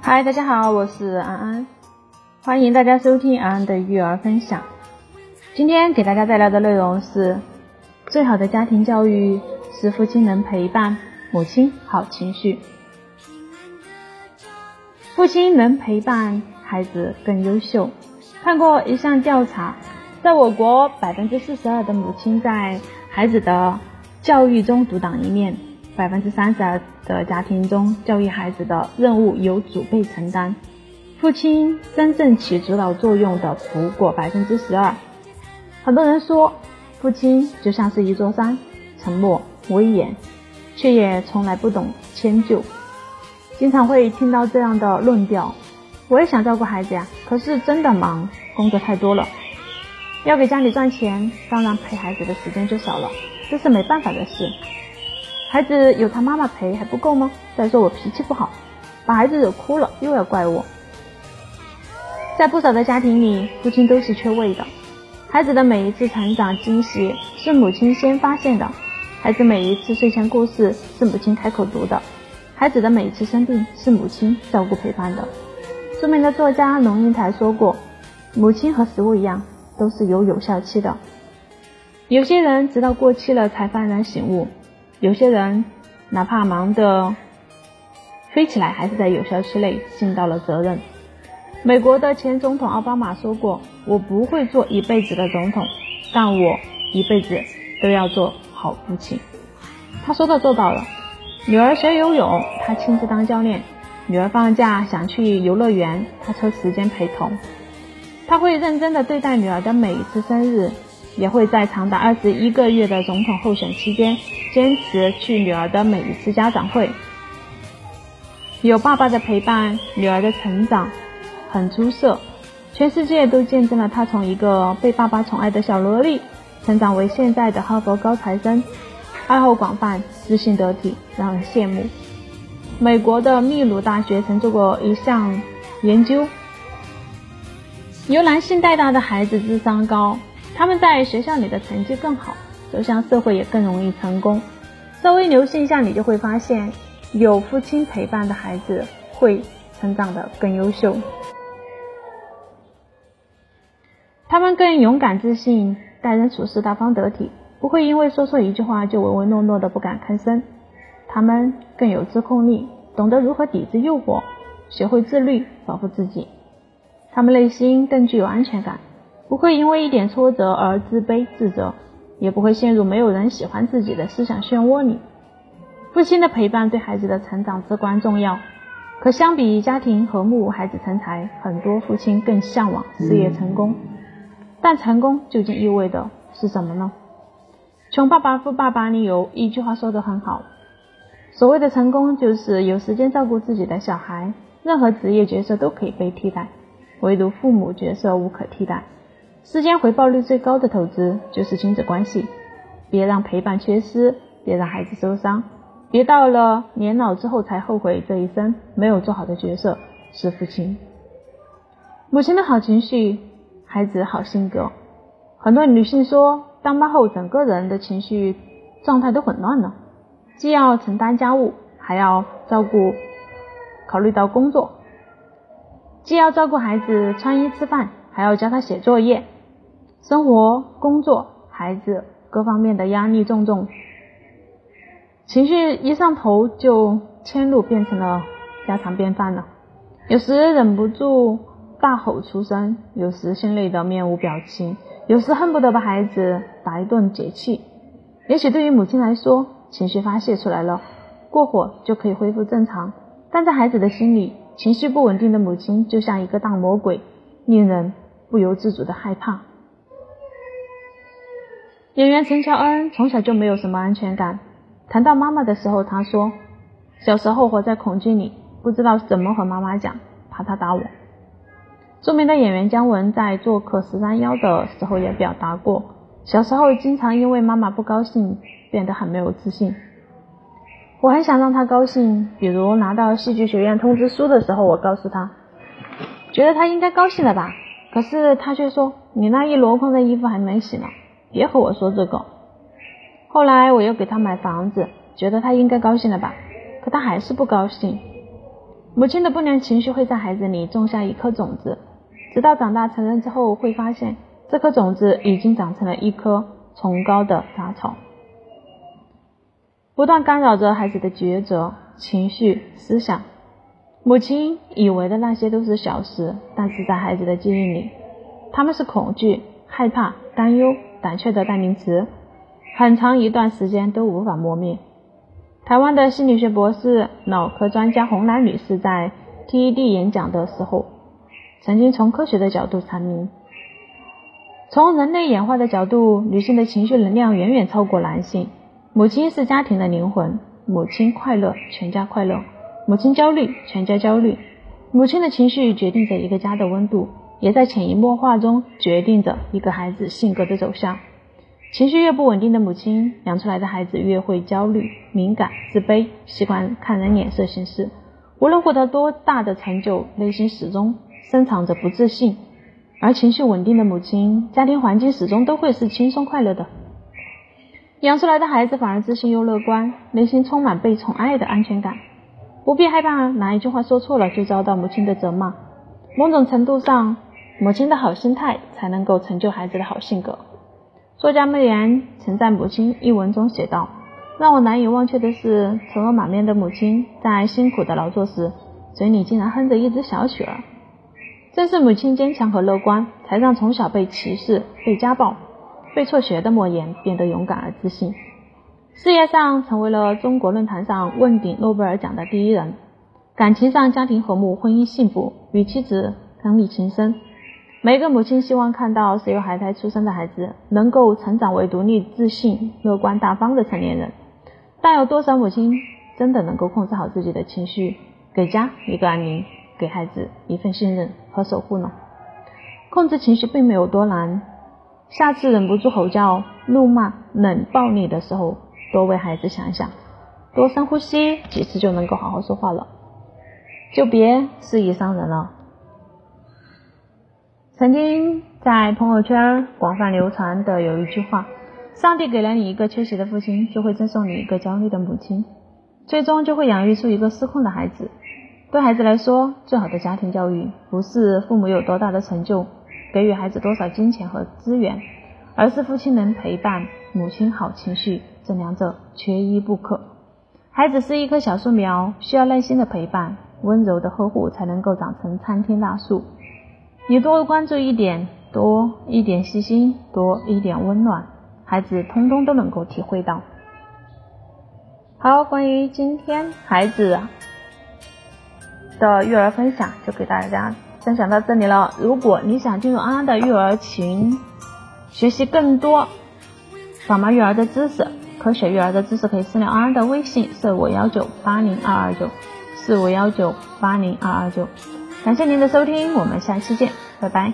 嗨，大家好，我是安安，欢迎大家收听安安的育儿分享。今天给大家带来的内容是：最好的家庭教育是父亲能陪伴母亲好情绪，父亲能陪伴孩子更优秀。看过一项调查，在我国百分之四十二的母亲在孩子的教育中独当一面。百分之三十二的家庭中，教育孩子的任务由祖辈承担，父亲真正起主导作用的不过百分之十二。很多人说，父亲就像是一座山，沉默威严，却也从来不懂迁就。经常会听到这样的论调。我也想照顾孩子呀，可是真的忙，工作太多了，要给家里赚钱，当然陪孩子的时间就少了，这是没办法的事。孩子有他妈妈陪还不够吗？再说我脾气不好，把孩子惹哭了又要怪我。在不少的家庭里，父亲都是缺位的。孩子的每一次成长惊喜是母亲先发现的，孩子每一次睡前故事是母亲开口读的，孩子的每一次生病是母亲照顾陪伴的。著名的作家龙应台说过：“母亲和食物一样，都是有有效期的。有些人直到过期了才幡然醒悟。”有些人哪怕忙得飞起来，还是在有效期内尽到了责任。美国的前总统奥巴马说过：“我不会做一辈子的总统，但我一辈子都要做好父亲。”他说到做到了。女儿学游泳，他亲自当教练；女儿放假想去游乐园，他抽时间陪同。他会认真的对待女儿的每一次生日。也会在长达二十一个月的总统候选期间，坚持去女儿的每一次家长会。有爸爸的陪伴，女儿的成长很出色，全世界都见证了她从一个被爸爸宠爱的小萝莉，成长为现在的哈佛高材生，爱好广泛，自信得体，让人羡慕。美国的秘鲁大学曾做过一项研究，由男性带大的孩子智商高。他们在学校里的成绩更好，走向社会也更容易成功。稍微留心一下，你就会发现，有父亲陪伴的孩子会成长的更优秀。他们更勇敢自信，待人处事大方得体，不会因为说错一句话就唯唯诺诺的不敢吭声。他们更有自控力，懂得如何抵制诱惑，学会自律，保护自己。他们内心更具有安全感。不会因为一点挫折而自卑自责，也不会陷入没有人喜欢自己的思想漩涡里。父亲的陪伴对孩子的成长至关重要。可相比家庭和睦、孩子成才，很多父亲更向往事业成功。但成功究竟意味的是什么呢？《穷爸爸富爸爸》里有一句话说得很好：所谓的成功，就是有时间照顾自己的小孩。任何职业角色都可以被替代，唯独父母角色无可替代。时间回报率最高的投资就是亲子关系，别让陪伴缺失，别让孩子受伤，别到了年老之后才后悔这一生没有做好的角色是父亲。母亲的好情绪，孩子好性格。很多女性说，当妈后整个人的情绪状态都混乱了，既要承担家务，还要照顾，考虑到工作，既要照顾孩子穿衣吃饭，还要教他写作业。生活、工作、孩子各方面的压力重重，情绪一上头就迁怒变成了家常便饭了。有时忍不住大吼出声，有时心累得面无表情，有时恨不得把孩子打一顿解气。也许对于母亲来说，情绪发泄出来了，过会就可以恢复正常；但在孩子的心里，情绪不稳定的母亲就像一个大魔鬼，令人不由自主的害怕。演员陈乔恩从小就没有什么安全感。谈到妈妈的时候，她说：“小时候活在恐惧里，不知道怎么和妈妈讲，怕她打我。”著名的演员姜文在做客十三幺的时候也表达过，小时候经常因为妈妈不高兴，变得很没有自信。我很想让她高兴，比如拿到戏剧学院通知书的时候，我告诉她，觉得她应该高兴了吧？可是她却说：“你那一箩筐的衣服还没洗呢。”别和我说这个。后来我又给他买房子，觉得他应该高兴了吧？可他还是不高兴。母亲的不良情绪会在孩子里种下一颗种子，直到长大成人之后，会发现这颗种子已经长成了一棵崇高的杂草，不断干扰着孩子的抉择、情绪、思想。母亲以为的那些都是小事，但是在孩子的记忆里，他们是恐惧、害怕、担忧、胆怯的代名词。很长一段时间都无法磨灭。台湾的心理学博士、脑科专家洪兰女士在 TED 演讲的时候，曾经从科学的角度阐明：从人类演化的角度，女性的情绪能量远远超过男性。母亲是家庭的灵魂，母亲快乐，全家快乐；母亲焦虑，全家焦虑。母亲的情绪决定着一个家的温度，也在潜移默化中决定着一个孩子性格的走向。情绪越不稳定的母亲，养出来的孩子越会焦虑、敏感、自卑，习惯看人脸色行事。无论获得多大的成就，内心始终深藏着不自信。而情绪稳定的母亲，家庭环境始终都会是轻松快乐的。养出来的孩子反而自信又乐观，内心充满被宠爱的安全感，不必害怕哪一句话说错了就遭到母亲的责骂。某种程度上，母亲的好心态才能够成就孩子的好性格。作家莫言曾在《母亲》一文中写道：“让我难以忘却的是，愁容满面的母亲在辛苦的劳作时，嘴里竟然哼着一支小曲儿。正是母亲坚强和乐观，才让从小被歧视、被家暴、被辍学的莫言变得勇敢而自信。事业上成为了中国论坛上问鼎诺贝尔奖的第一人，感情上家庭和睦、婚姻幸福，与妻子伉俪情深。”每个母亲希望看到是由孩胎出生的孩子能够成长为独立、自信、乐观、大方的成年人，但有多少母亲真的能够控制好自己的情绪，给家一个安宁，给孩子一份信任和守护呢？控制情绪并没有多难，下次忍不住吼叫、怒骂、冷暴力的时候，多为孩子想一想，多深呼吸几次就能够好好说话了，就别肆意伤人了。曾经在朋友圈广泛流传的有一句话：“上帝给了你一个缺席的父亲，就会赠送你一个焦虑的母亲，最终就会养育出一个失控的孩子。”对孩子来说，最好的家庭教育不是父母有多大的成就，给予孩子多少金钱和资源，而是父亲能陪伴，母亲好情绪，这两者缺一不可。孩子是一棵小树苗，需要耐心的陪伴，温柔的呵护，才能够长成参天大树。你多关注一点，多一点细心，多一点温暖，孩子通通都能够体会到。好，关于今天孩子的育儿分享，就给大家分享到这里了。如果你想进入安安的育儿群，学习更多宝妈育儿的知识，科学育儿的知识，可以私聊安安的微信：四五幺九八零二二九，四五幺九八零二二九。感谢您的收听，我们下期见，拜拜。